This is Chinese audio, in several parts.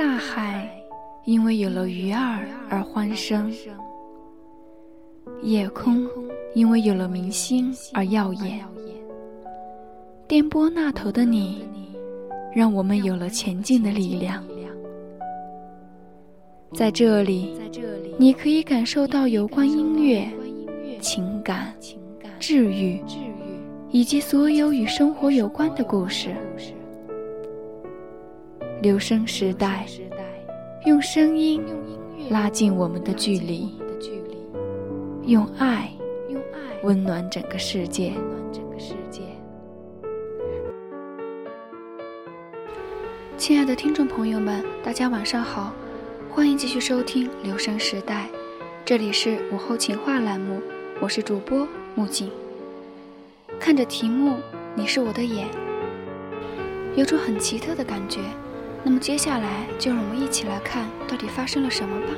大海因为有了鱼儿而欢声，夜空因为有了明星而耀眼。电波那头的你，让我们有了前进的力量。在这里，你可以感受到有关音乐、情感、治愈，以及所有与生活有关的故事。留声时代，用声音拉近我们的距离，用爱温暖整个世界。亲爱的听众朋友们，大家晚上好，欢迎继续收听《留声时代》，这里是午后情话栏目，我是主播木槿。看着题目，你是我的眼，有种很奇特的感觉。那么接下来就让我们一起来看，到底发生了什么吧。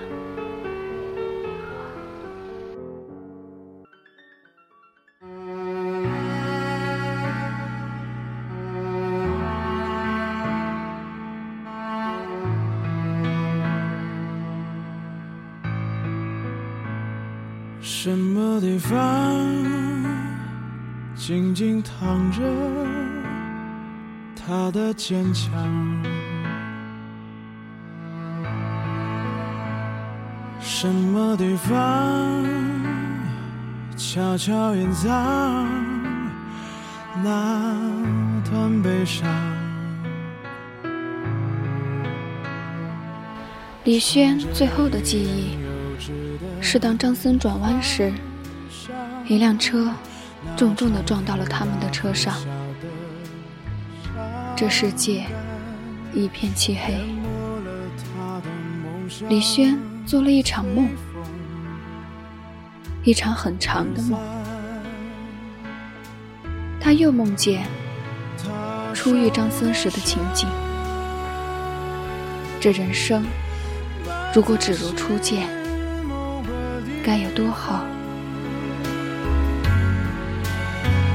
什么地方静静躺着他的坚强？什么地方悄悄隐藏那段悲伤？李轩最后的记忆是当张森转弯时，一辆车重重的撞到了他们的车上，这世界一片漆黑。李轩。做了一场梦，一场很长的梦。他又梦见初遇张森时的情景。这人生如果只如初见，该有多好？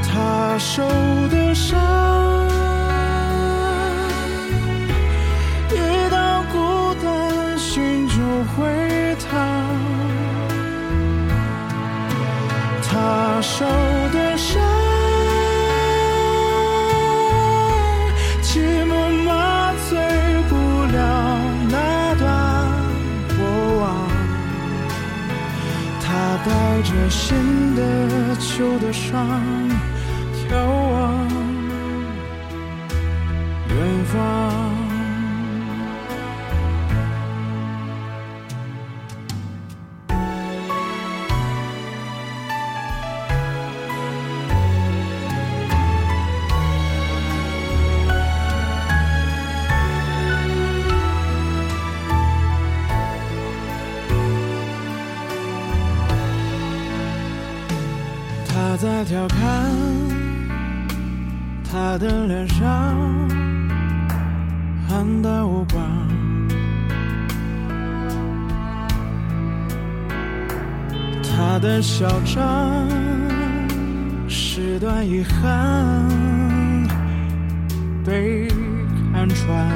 他受的伤。回他，他受的伤，寂寞麻醉不了那段过往。他带着新的旧的伤，眺望远方。他在调侃，他的脸上暗淡无光，他的嚣张是段遗憾被看穿，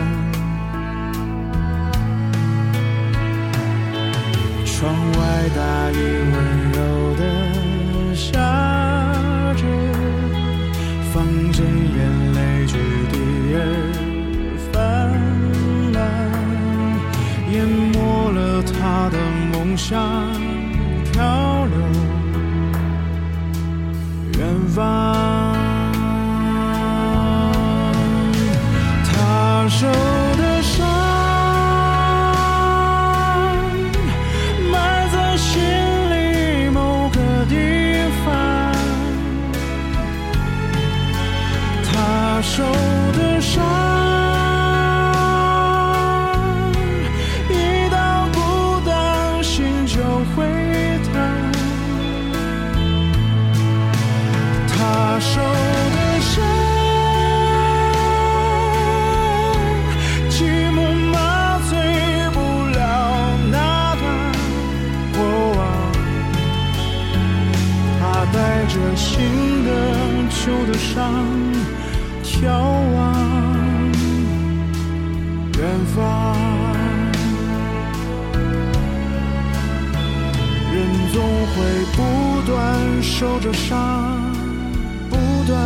窗外大雨温柔的下洲，放进眼泪决堤而泛滥，淹没了他的梦想，漂流远方。总会不断受着伤，不断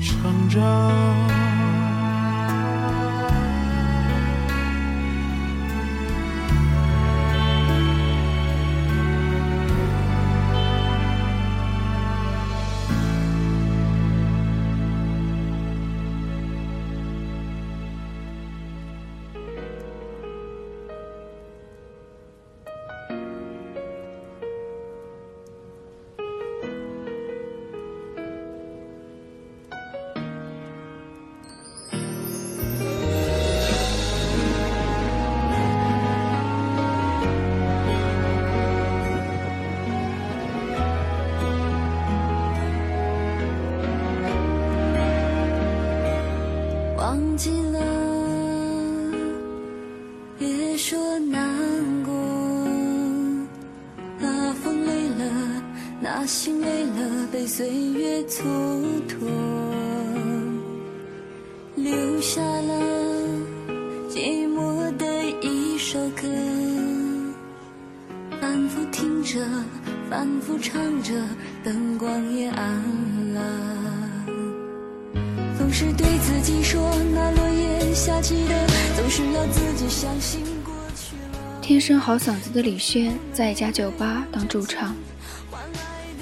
成长。岁月蹉跎，留下了寂寞的一首歌，反复听着，反复唱着，灯光也暗了。总是对自己说，那落叶下起的，总是要自己相信过去了。天生好嗓子的李轩在一家酒吧当驻唱，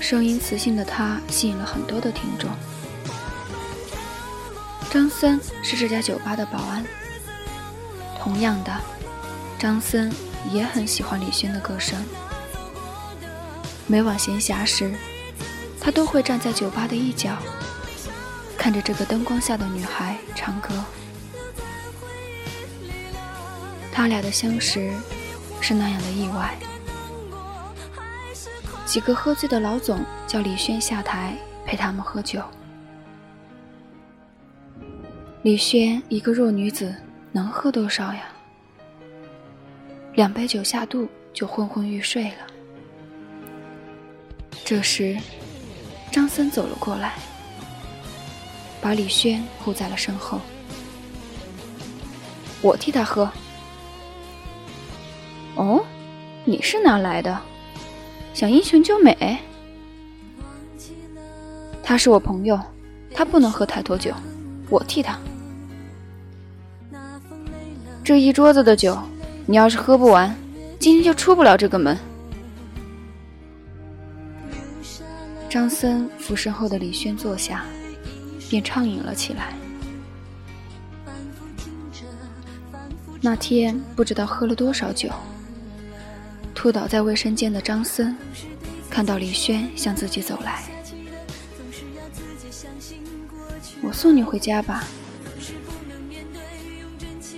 声音磁性的他吸引了很多的听众。张森是这家酒吧的保安。同样的，张森也很喜欢李轩的歌声。每晚闲暇时，他都会站在酒吧的一角。看着这个灯光下的女孩唱歌，他俩的相识是那样的意外。几个喝醉的老总叫李轩下台陪他们喝酒。李轩一个弱女子能喝多少呀？两杯酒下肚就昏昏欲睡了。这时，张森走了过来。把李轩护在了身后，我替他喝。哦，你是哪来的？想英雄救美？他是我朋友，他不能喝太多酒，我替他。这一桌子的酒，你要是喝不完，今天就出不了这个门。张森扶身后的李轩坐下。便畅饮了起来。那天不知道喝了多少酒，吐倒在卫生间的张森看到李轩向自己走来，我送你回家吧。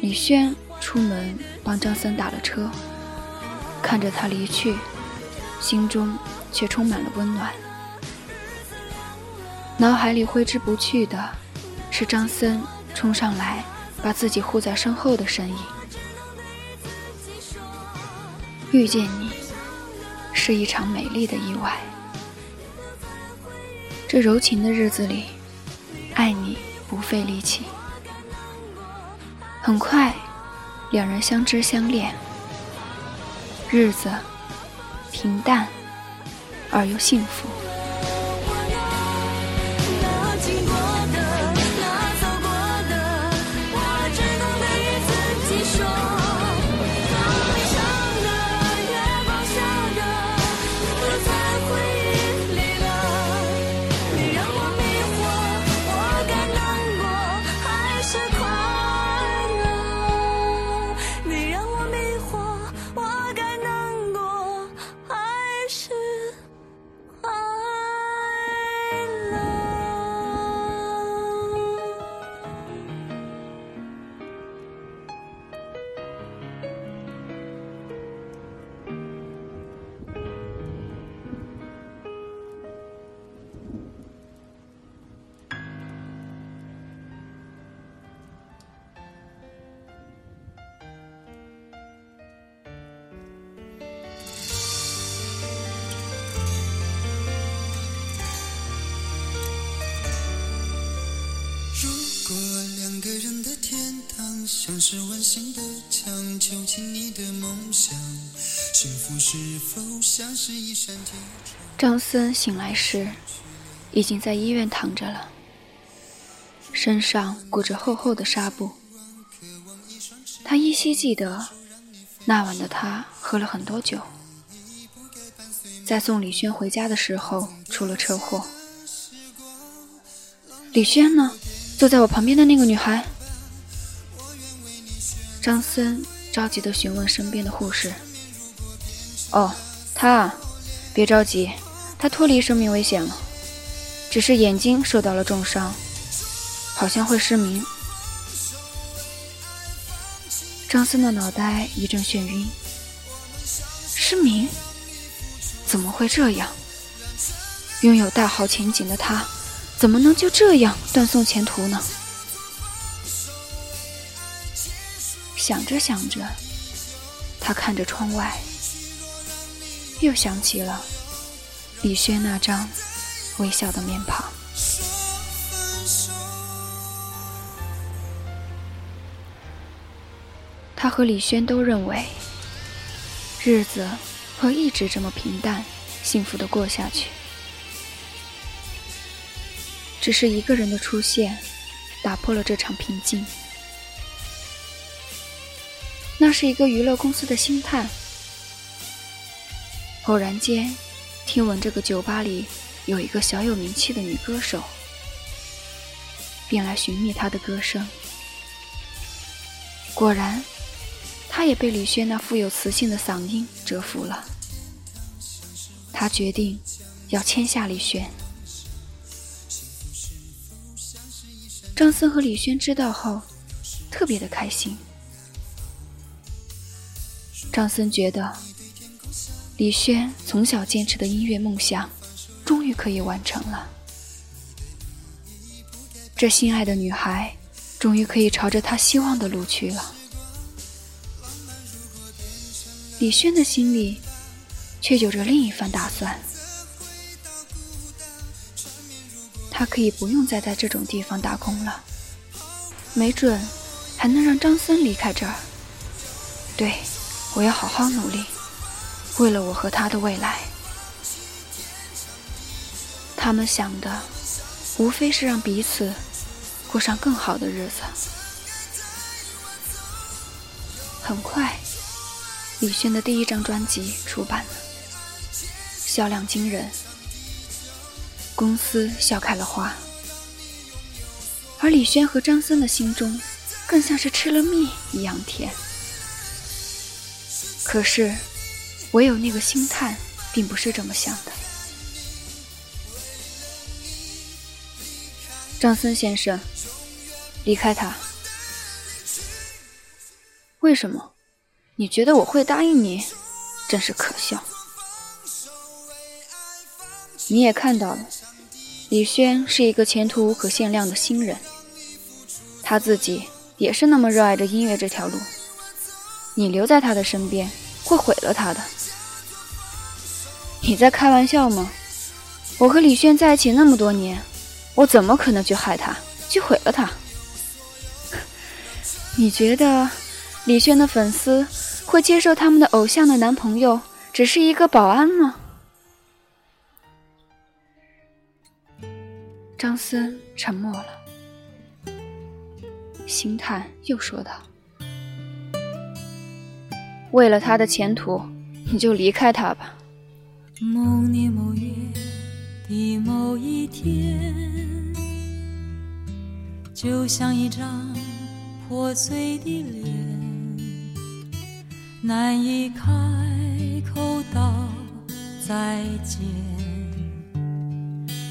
李轩出门帮张森打了车，看着他离去，心中却充满了温暖。脑海里挥之不去的是张森冲上来把自己护在身后的身影。遇见你是一场美丽的意外。这柔情的日子里，爱你不费力气。很快，两人相知相恋，日子平淡而又幸福。像是温馨的墙，囚禁你的梦想。幸福是否像是一扇铁窗？张森醒来时，已经在医院躺着了，身上裹着厚厚的纱布。他依稀记得，那晚的他喝了很多酒，在送李轩回家的时候出了车祸。李轩呢？坐在我旁边的那个女孩。张森着急地询问身边的护士：“哦，她，别着急，他脱离生命危险了，只是眼睛受到了重伤，好像会失明。”张森的脑袋一阵眩晕，失明？怎么会这样？拥有大好前景的他。怎么能就这样断送前途呢？想着想着，他看着窗外，又想起了李轩那张微笑的面庞。他和李轩都认为，日子会一直这么平淡、幸福的过下去。只是一个人的出现，打破了这场平静。是一个娱乐公司的星探，偶然间听闻这个酒吧里有一个小有名气的女歌手，便来寻觅她的歌声。果然，他也被李轩那富有磁性的嗓音折服了。他决定要签下李轩。张森和李轩知道后，特别的开心。张森觉得，李轩从小坚持的音乐梦想，终于可以完成了。这心爱的女孩，终于可以朝着他希望的路去了。李轩的心里，却有着另一番打算。他可以不用再在这种地方打工了，没准还能让张森离开这儿。对，我要好好努力，为了我和他的未来。他们想的，无非是让彼此过上更好的日子。很快，李轩的第一张专辑出版了，销量惊人。公司笑开了花，而李轩和张森的心中，更像是吃了蜜一样甜。可是，唯有那个星探，并不是这么想的。张森先生，离开他？为什么？你觉得我会答应你？真是可笑。你也看到了。李轩是一个前途无可限量的新人，他自己也是那么热爱着音乐这条路。你留在他的身边，会毁了他的。你在开玩笑吗？我和李轩在一起那么多年，我怎么可能去害他，去毁了他？你觉得李轩的粉丝会接受他们的偶像的男朋友只是一个保安吗？张森沉默了，星探又说道：“为了他的前途，你就离开他吧。”某年某月的某一天，就像一张破碎的脸，难以开口道再见，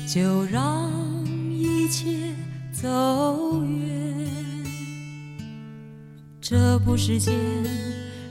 就让。一切走远，这不是件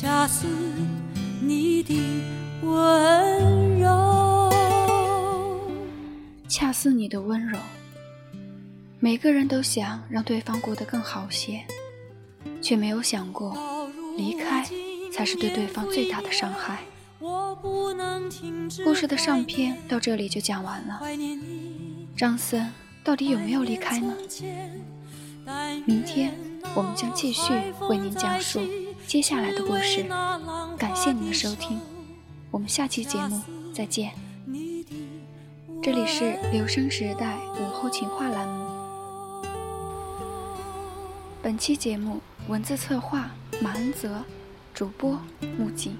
恰似你的温柔。恰似你的温柔。每个人都想让对方过得更好些，却没有想过，离开才是对对方最大的伤害。故事的上篇到这里就讲完了。张森。到底有没有离开呢？明天我们将继续为您讲述接下来的故事。感谢您的收听，我们下期节目再见。这里是留声时代午后情话栏目，本期节目文字策划马恩泽，主播木槿。